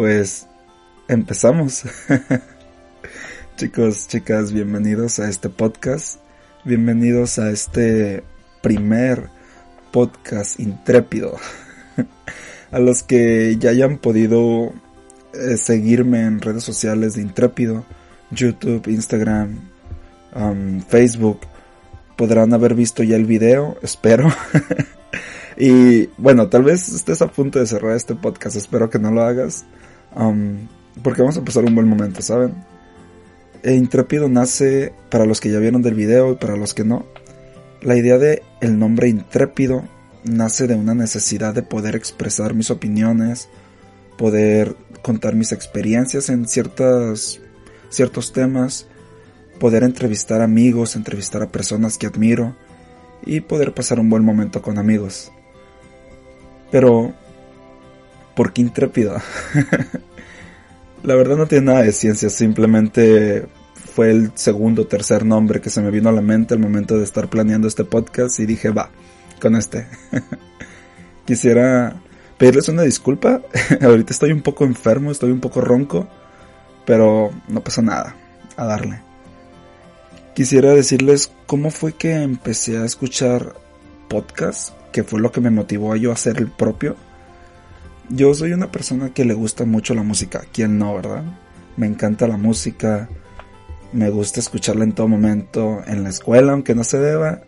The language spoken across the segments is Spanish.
Pues empezamos. Chicos, chicas, bienvenidos a este podcast. Bienvenidos a este primer podcast intrépido. a los que ya hayan podido eh, seguirme en redes sociales de intrépido, YouTube, Instagram, um, Facebook, podrán haber visto ya el video, espero. y bueno, tal vez estés a punto de cerrar este podcast, espero que no lo hagas. Porque vamos a pasar un buen momento, ¿saben? E Intrépido nace, para los que ya vieron del video y para los que no, la idea de el nombre Intrépido nace de una necesidad de poder expresar mis opiniones, poder contar mis experiencias en ciertas, ciertos temas, poder entrevistar amigos, entrevistar a personas que admiro y poder pasar un buen momento con amigos. Pero, ¿por qué intrépido? La verdad no tiene nada de ciencia, simplemente fue el segundo o tercer nombre que se me vino a la mente al momento de estar planeando este podcast y dije, va, con este. Quisiera pedirles una disculpa, ahorita estoy un poco enfermo, estoy un poco ronco, pero no pasa nada, a darle. Quisiera decirles cómo fue que empecé a escuchar podcast, que fue lo que me motivó a yo hacer el propio yo soy una persona que le gusta mucho la música, ¿quién no, verdad? Me encanta la música, me gusta escucharla en todo momento, en la escuela, aunque no se deba.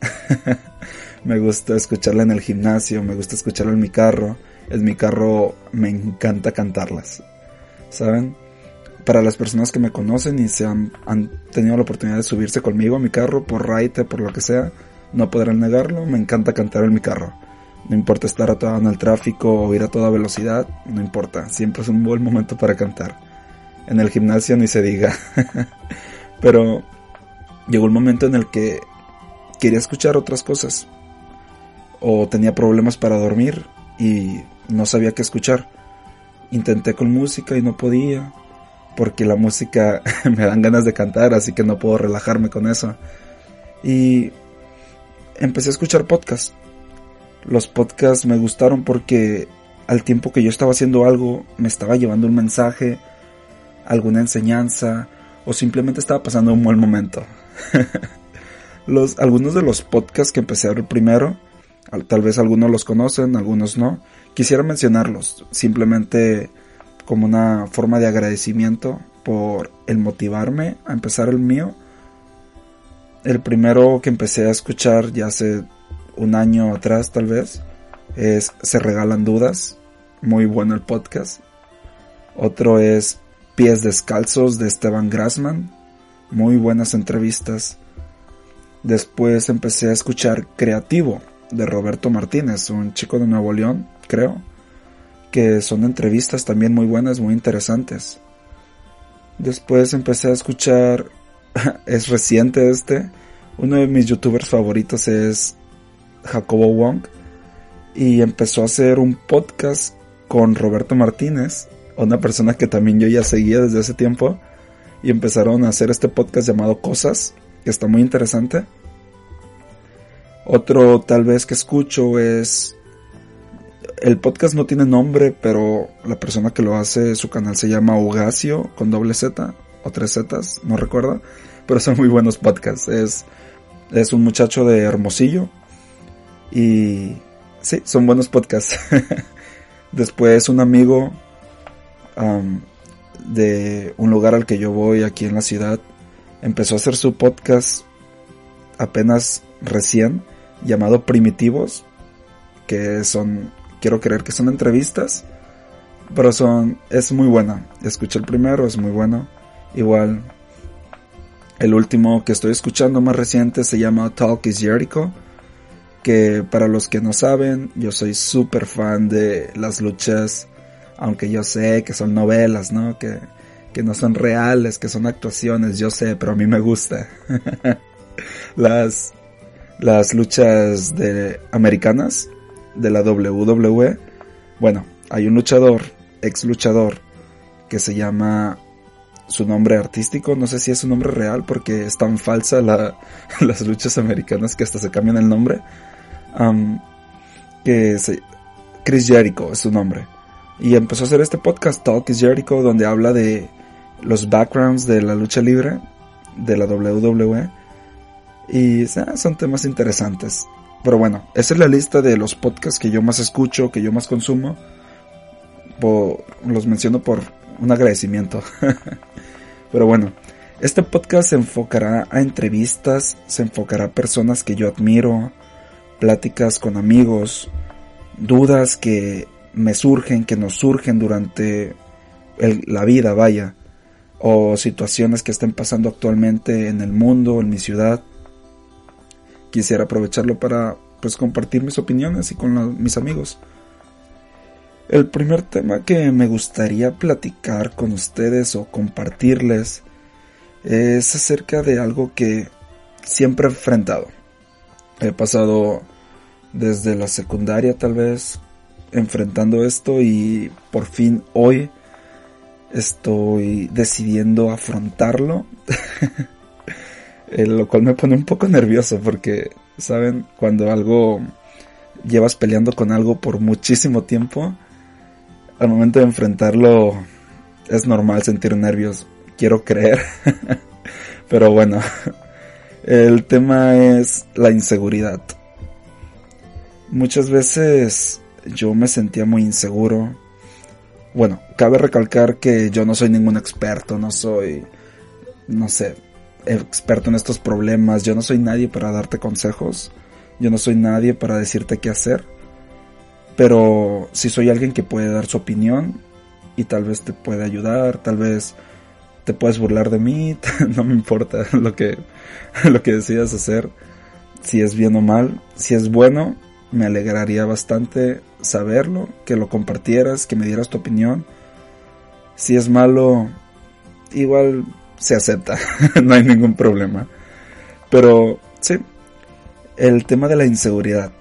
me gusta escucharla en el gimnasio, me gusta escucharla en mi carro. En mi carro me encanta cantarlas, ¿saben? Para las personas que me conocen y se han, tenido la oportunidad de subirse conmigo a mi carro por raite, por lo que sea, no podrán negarlo, me encanta cantar en mi carro. No importa estar atado en el tráfico o ir a toda velocidad, no importa, siempre es un buen momento para cantar. En el gimnasio ni se diga. Pero llegó el momento en el que quería escuchar otras cosas. O tenía problemas para dormir y no sabía qué escuchar. Intenté con música y no podía. Porque la música me dan ganas de cantar, así que no puedo relajarme con eso. Y empecé a escuchar podcasts los podcasts me gustaron porque al tiempo que yo estaba haciendo algo me estaba llevando un mensaje, alguna enseñanza o simplemente estaba pasando un buen momento. los, algunos de los podcasts que empecé a ver primero, tal vez algunos los conocen, algunos no, quisiera mencionarlos simplemente como una forma de agradecimiento por el motivarme a empezar el mío. El primero que empecé a escuchar ya hace un año atrás tal vez, es Se Regalan Dudas, muy bueno el podcast. Otro es Pies Descalzos de Esteban Grassman, muy buenas entrevistas. Después empecé a escuchar Creativo de Roberto Martínez, un chico de Nuevo León, creo, que son entrevistas también muy buenas, muy interesantes. Después empecé a escuchar, es reciente este, uno de mis youtubers favoritos es Jacobo Wong y empezó a hacer un podcast con Roberto Martínez, una persona que también yo ya seguía desde ese tiempo, y empezaron a hacer este podcast llamado Cosas, que está muy interesante. Otro tal vez que escucho es... El podcast no tiene nombre, pero la persona que lo hace, su canal se llama Ugacio, con doble Z, o tres Zetas, no recuerdo, pero son muy buenos podcasts. Es, es un muchacho de Hermosillo, y sí, son buenos podcasts. Después un amigo de un lugar al que yo voy aquí en la ciudad empezó a hacer su podcast apenas recién llamado Primitivos, que son, quiero creer que son entrevistas, pero son, es muy buena. Escuché el primero, es muy bueno. Igual, el último que estoy escuchando más reciente se llama Talk is Jericho que para los que no saben, yo soy súper fan de las luchas, aunque yo sé que son novelas, ¿no? Que, que no son reales, que son actuaciones, yo sé, pero a mí me gusta. las, las luchas de americanas de la WWE. Bueno, hay un luchador, ex luchador, que se llama su nombre artístico, no sé si es su nombre real porque es tan falsa la, las luchas americanas que hasta se cambian el nombre que se, Chris Jericho es su nombre. Y empezó a hacer este podcast, Talk is Jericho, donde habla de los backgrounds de la lucha libre, de la WWE. Y son temas interesantes. Pero bueno, esa es la lista de los podcasts que yo más escucho, que yo más consumo. los menciono por un agradecimiento. Pero bueno, este podcast se enfocará a entrevistas, se enfocará a personas que yo admiro, pláticas con amigos, dudas que me surgen, que nos surgen durante la vida, vaya, o situaciones que estén pasando actualmente en el mundo, en mi ciudad. Quisiera aprovecharlo para pues compartir mis opiniones y con mis amigos. El primer tema que me gustaría platicar con ustedes o compartirles es acerca de algo que siempre he enfrentado. He pasado desde la secundaria tal vez enfrentando esto y por fin hoy estoy decidiendo afrontarlo. lo cual me pone un poco nervioso porque, ¿saben? Cuando algo llevas peleando con algo por muchísimo tiempo, al momento de enfrentarlo es normal sentir nervios quiero creer. Pero bueno, el tema es la inseguridad. Muchas veces yo me sentía muy inseguro. Bueno, cabe recalcar que yo no soy ningún experto, no soy, no sé, experto en estos problemas, yo no soy nadie para darte consejos, yo no soy nadie para decirte qué hacer, pero si soy alguien que puede dar su opinión y tal vez te puede ayudar, tal vez te puedes burlar de mí, no me importa lo que, lo que decidas hacer, si es bien o mal, si es bueno, me alegraría bastante saberlo, que lo compartieras, que me dieras tu opinión. Si es malo, igual se acepta, no hay ningún problema. Pero sí, el tema de la inseguridad.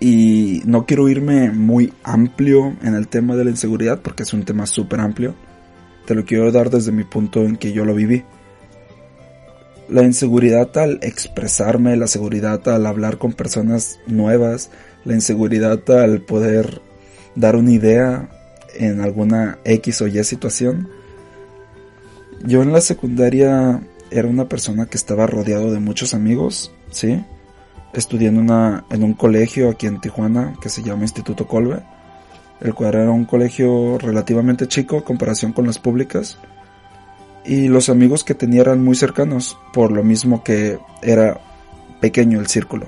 Y no quiero irme muy amplio en el tema de la inseguridad porque es un tema súper amplio te lo quiero dar desde mi punto en que yo lo viví. La inseguridad al expresarme, la seguridad al hablar con personas nuevas, la inseguridad al poder dar una idea en alguna X o Y situación. Yo en la secundaria era una persona que estaba rodeado de muchos amigos, ¿sí? Estudié en, una, en un colegio aquí en Tijuana que se llama Instituto Colbe el cual era un colegio relativamente chico en comparación con las públicas. Y los amigos que tenía eran muy cercanos, por lo mismo que era pequeño el círculo.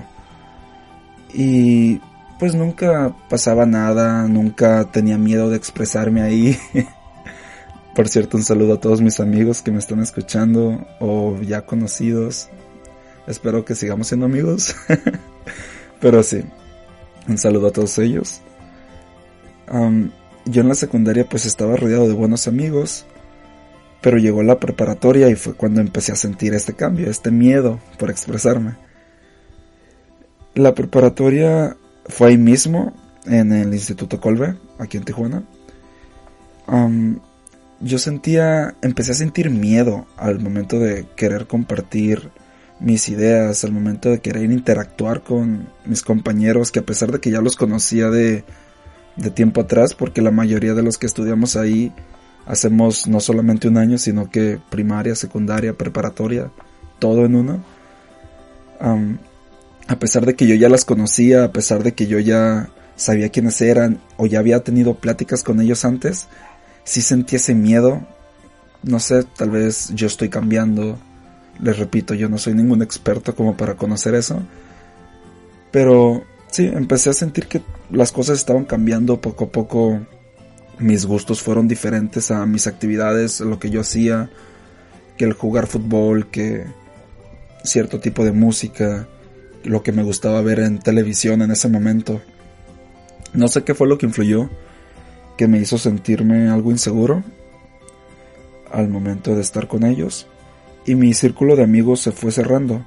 Y pues nunca pasaba nada, nunca tenía miedo de expresarme ahí. por cierto, un saludo a todos mis amigos que me están escuchando o ya conocidos. Espero que sigamos siendo amigos. Pero sí, un saludo a todos ellos yo en la secundaria pues estaba rodeado de buenos amigos, pero llegó la preparatoria y fue cuando empecé a sentir este cambio, este miedo por expresarme. La preparatoria fue ahí mismo, en el Instituto Colbe, aquí en Tijuana. yo sentía, empecé a sentir miedo al momento de querer compartir mis ideas, al momento de querer interactuar con mis compañeros, que a pesar de que ya los conocía de de tiempo atrás, porque la mayoría de los que estudiamos ahí hacemos no solamente un año, sino que primaria, secundaria, preparatoria, todo en uno. a pesar de que yo ya las conocía, a pesar de que yo ya sabía quiénes eran o ya había tenido pláticas con ellos antes, sí sentí ese miedo. No sé, tal vez yo estoy cambiando. Les repito, yo no soy ningún experto como para conocer eso. Pero sí, empecé a sentir que las cosas estaban cambiando poco a poco. Mis gustos fueron diferentes a mis actividades, lo que yo hacía, que el jugar fútbol, que cierto tipo de música, lo que me gustaba ver en televisión en ese momento. No sé qué fue lo que influyó, que me hizo sentirme algo inseguro al momento de estar con ellos, y mi círculo de amigos se fue cerrando,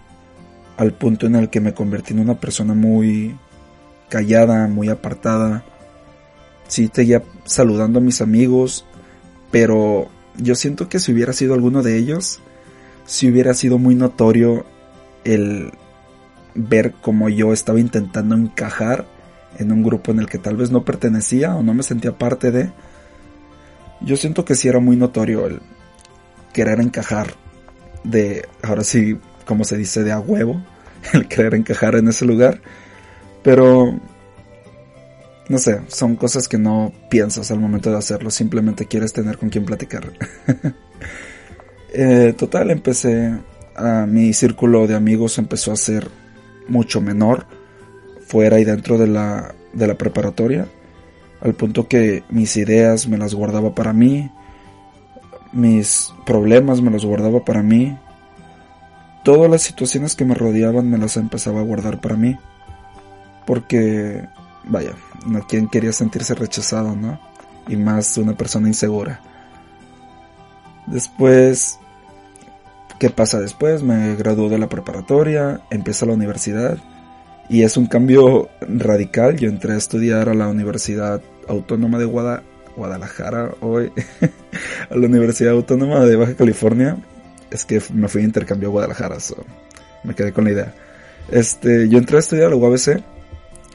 al punto en el que me convertí en una persona muy callada, muy apartada. Sí, seguía saludando a mis amigos, pero yo siento que si hubiera sido alguno de ellos, si hubiera sido muy notorio el ver cómo yo estaba intentando encajar en un grupo en el que tal vez no pertenecía o no me sentía parte de, yo siento que sí era muy notorio el querer encajar de, ahora sí, como se dice, de a huevo, el querer encajar en ese lugar, pero no sé, son cosas que no piensas al momento de hacerlo, simplemente quieres tener con quien platicar. Eh, total, empecé, a, mi círculo de amigos empezó a ser mucho menor, fuera y dentro de la, de la preparatoria, al punto que mis ideas me las guardaba para mí, mis problemas me los guardaba para mí, todas las situaciones que me rodeaban me las empezaba a guardar para mí, porque vaya, no quien quería sentirse rechazado, ¿no? Y más una persona insegura. Después, ¿qué pasa después? Me graduó de la preparatoria, empecé la universidad y es un cambio radical. Yo entré a estudiar a la Universidad Autónoma de Guadalajara hoy, a la Universidad Autónoma de Baja California. Es que me fui a intercambio a Guadalajara, me quedé con la idea. Este, yo entré a estudiar a la UABC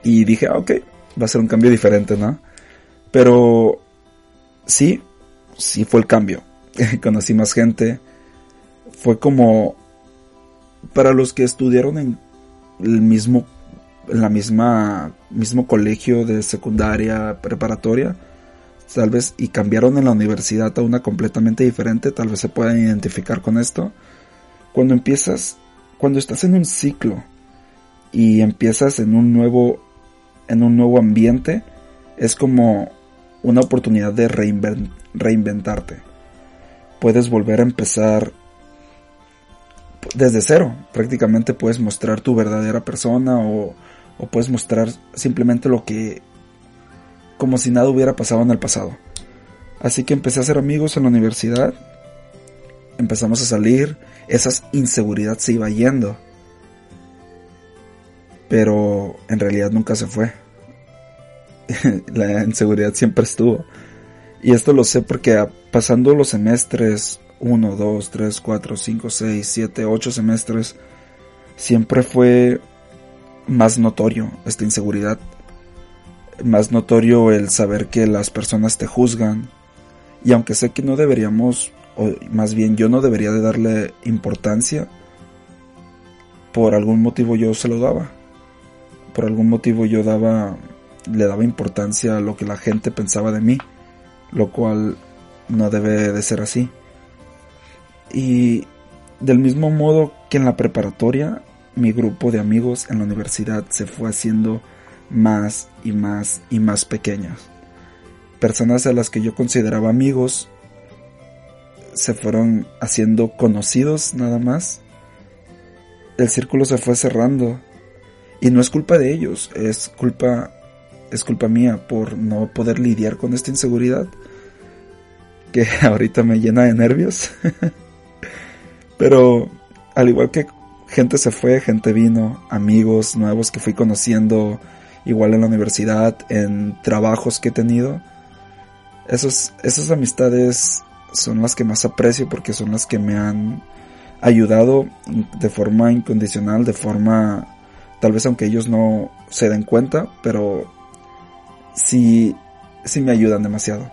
y dije, ah, ok, va a ser un cambio diferente, ¿no? Pero sí, sí fue el cambio. Conocí más gente. Fue como para los que estudiaron en el mismo la misma mismo colegio de secundaria preparatoria tal vez y cambiaron en la universidad a una completamente diferente tal vez se puedan identificar con esto cuando empiezas cuando estás en un ciclo y empiezas en un nuevo en un nuevo ambiente es como una oportunidad de reinventarte. Puedes volver a empezar desde cero. Prácticamente puedes mostrar tu verdadera persona o, puedes mostrar simplemente lo que como si nada hubiera pasado en el pasado. Así que empecé a hacer amigos en la universidad. Empezamos a salir. Esa inseguridad se iba yendo pero en realidad nunca se fue. la inseguridad siempre estuvo. Y esto lo sé porque pasando los semestres, 1, 2, 3, 4, 5, 6, 7, 8 semestres, siempre fue más notorio esta inseguridad. Más notorio el saber que las personas te juzgan. Y aunque sé que no deberíamos, o más bien yo no debería de darle importancia, por algún motivo yo se lo daba por algún motivo yo daba, le daba importancia a lo que la gente pensaba de mí, lo cual no debe de ser así. Y del mismo modo que en la preparatoria, mi grupo de amigos en la universidad se fue haciendo más y más y más pequeños. Personas a las que yo consideraba amigos se fueron haciendo conocidos nada más. El círculo se fue cerrando y no es culpa de ellos, es culpa es culpa mía por no poder lidiar con esta inseguridad que ahorita me llena de nervios. Pero al igual que gente se fue, gente vino, amigos nuevos que fui conociendo igual en la universidad, en trabajos que he tenido. Esos, esas amistades son las que más aprecio porque son las que me han ayudado de forma incondicional, de forma Tal vez aunque ellos no se den cuenta, pero sí, sí me ayudan demasiado.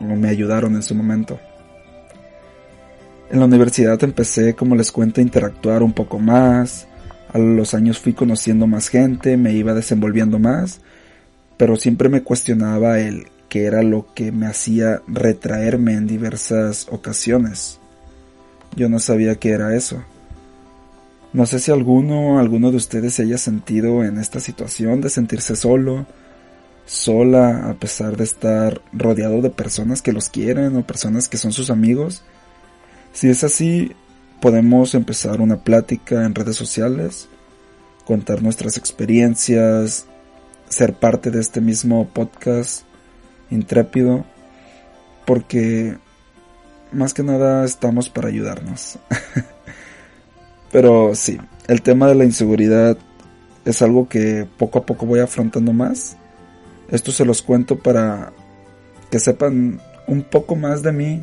O me ayudaron en su momento. En la universidad empecé, como les cuento, a interactuar un poco más. A los años fui conociendo más gente, me iba desenvolviendo más, pero siempre me cuestionaba el qué era lo que me hacía retraerme en diversas ocasiones. Yo no sabía qué era eso. No sé si alguno, alguno de ustedes se haya sentido en esta situación de sentirse solo, sola, a pesar de estar rodeado de personas que los quieren o personas que son sus amigos. Si es así, podemos empezar una plática en redes sociales, contar nuestras experiencias, ser parte de este mismo podcast intrépido, porque más que nada estamos para ayudarnos. Pero sí, el tema de la inseguridad es algo que poco a poco voy afrontando más. Esto se los cuento para que sepan un poco más de mí,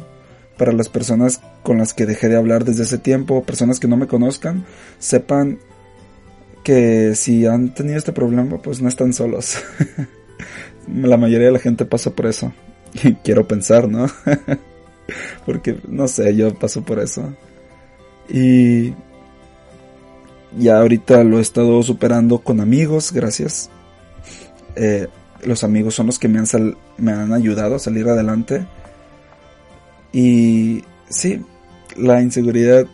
para las personas con las que dejé de hablar desde ese tiempo, personas que no me conozcan, sepan que si han tenido este problema, pues no están solos. la mayoría de la gente pasa por eso. Y quiero pensar, ¿no? Porque, no sé, yo paso por eso. Y ya ahorita lo he estado superando con amigos, gracias. Eh, los amigos son los que me han, me han ayudado a salir adelante. Y sí, la inseguridad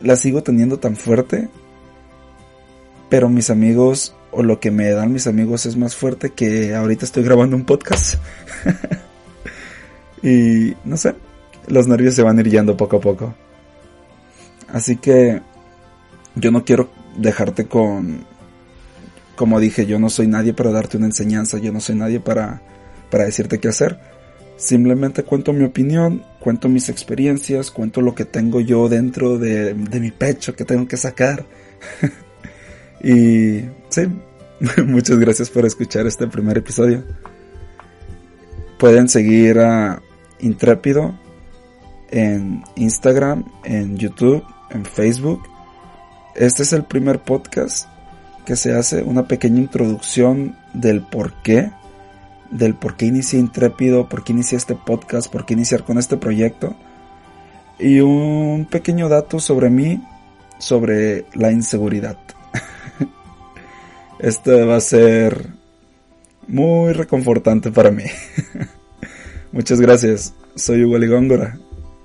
la sigo teniendo tan fuerte. Pero mis amigos, o lo que me dan mis amigos es más fuerte que ahorita estoy grabando un podcast. y no sé, los nervios se van ir yendo poco a poco. Así que yo no quiero dejarte con, como dije, yo no soy nadie para darte una enseñanza, yo no soy nadie para, para decirte qué hacer. Simplemente cuento mi opinión, cuento mis experiencias, cuento lo que tengo yo dentro de, de mi pecho que tengo que sacar. y sí, muchas gracias por escuchar este primer episodio. Pueden seguir a Intrépido en Instagram, en YouTube, en Facebook. Este es el primer podcast que se hace, una pequeña introducción del por qué, del por qué inicié Intrépido, por qué inicié este podcast, por qué iniciar con este proyecto. Y un pequeño dato sobre mí, sobre la inseguridad. Esto va a ser muy reconfortante para mí. Muchas gracias. Soy Hugo Ligóngora.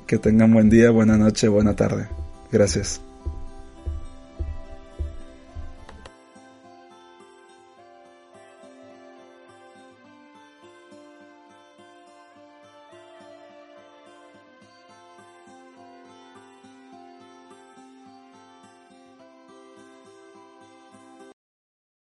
Que tengan buen día, buena noche, buena tarde. Gracias.